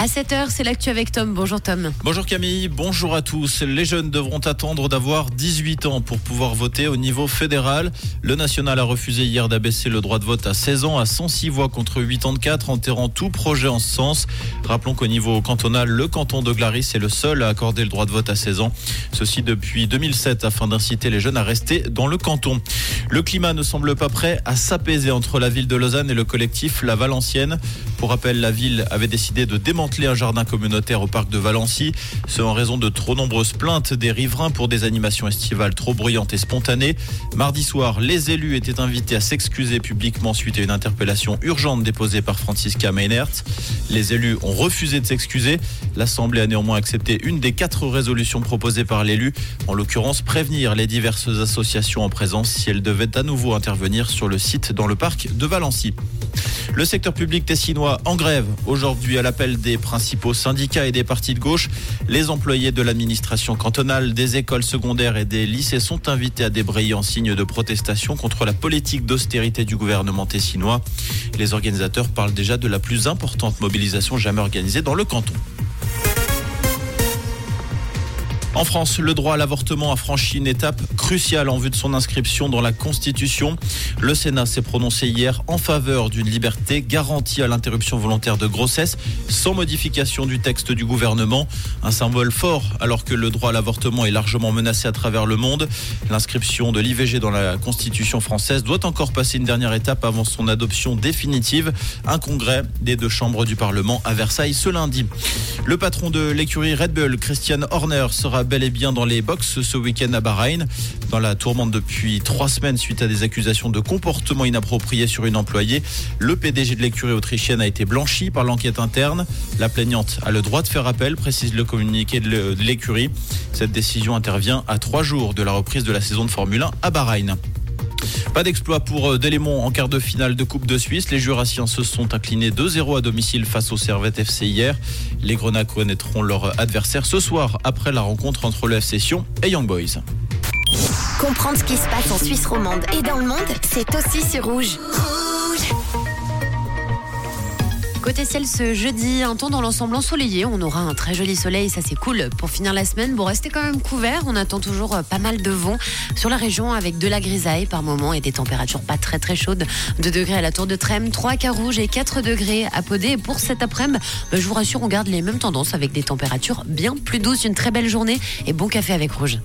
À 7h, c'est l'actu avec Tom. Bonjour Tom. Bonjour Camille, bonjour à tous. Les jeunes devront attendre d'avoir 18 ans pour pouvoir voter au niveau fédéral. Le national a refusé hier d'abaisser le droit de vote à 16 ans à 106 voix contre 84, enterrant tout projet en ce sens. Rappelons qu'au niveau cantonal, le canton de Glaris est le seul à accorder le droit de vote à 16 ans. Ceci depuis 2007 afin d'inciter les jeunes à rester dans le canton. Le climat ne semble pas prêt à s'apaiser entre la ville de Lausanne et le collectif La Valencienne. Pour rappel, la ville avait décidé de démanteler un jardin communautaire au parc de Valency, ce en raison de trop nombreuses plaintes des riverains pour des animations estivales trop bruyantes et spontanées. Mardi soir, les élus étaient invités à s'excuser publiquement suite à une interpellation urgente déposée par Francisca Meinert. Les élus ont refusé de s'excuser. L'Assemblée a néanmoins accepté une des quatre résolutions proposées par l'élu, en l'occurrence prévenir les diverses associations en présence si elles devaient à nouveau intervenir sur le site dans le parc de Valency. Le secteur public tessinois en grève aujourd'hui à l'appel des principaux syndicats et des partis de gauche. Les employés de l'administration cantonale, des écoles secondaires et des lycées sont invités à débrayer en signe de protestation contre la politique d'austérité du gouvernement tessinois. Les organisateurs parlent déjà de la plus importante mobilisation jamais organisée dans le canton. En France, le droit à l'avortement a franchi une étape cruciale en vue de son inscription dans la Constitution. Le Sénat s'est prononcé hier en faveur d'une liberté garantie à l'interruption volontaire de grossesse sans modification du texte du gouvernement. Un symbole fort alors que le droit à l'avortement est largement menacé à travers le monde. L'inscription de l'IVG dans la Constitution française doit encore passer une dernière étape avant son adoption définitive. Un congrès des deux chambres du Parlement à Versailles ce lundi. Le patron de l'écurie Red Bull, Christian Horner, sera bel et bien dans les box ce week-end à Bahreïn. Dans la tourmente depuis trois semaines suite à des accusations de comportement inapproprié sur une employée, le PDG de l'écurie autrichienne a été blanchi par l'enquête interne. La plaignante a le droit de faire appel, précise le communiqué de l'écurie. Cette décision intervient à trois jours de la reprise de la saison de Formule 1 à Bahreïn. Pas d'exploit pour euh, Delémont en quart de finale de Coupe de Suisse. Les Jurassiens se sont inclinés 2-0 à domicile face au Servette FC hier. Les Grenats connaîtront leur adversaire ce soir après la rencontre entre le FC Sion et Young Boys. Comprendre ce qui se passe en Suisse romande et dans le monde, c'est aussi sur Rouge. Côté ciel ce jeudi, un temps dans l'ensemble ensoleillé. On aura un très joli soleil, ça c'est cool. Pour finir la semaine, bon, restez quand même couvert. On attend toujours euh, pas mal de vent sur la région avec de la grisaille par moment et des températures pas très très chaudes. 2 degrés à la Tour de Trême, 3 à Carouge et 4 degrés à Podé. Et pour cet après-midi, bah, je vous rassure, on garde les mêmes tendances avec des températures bien plus douces. Une très belle journée et bon café avec Rouge.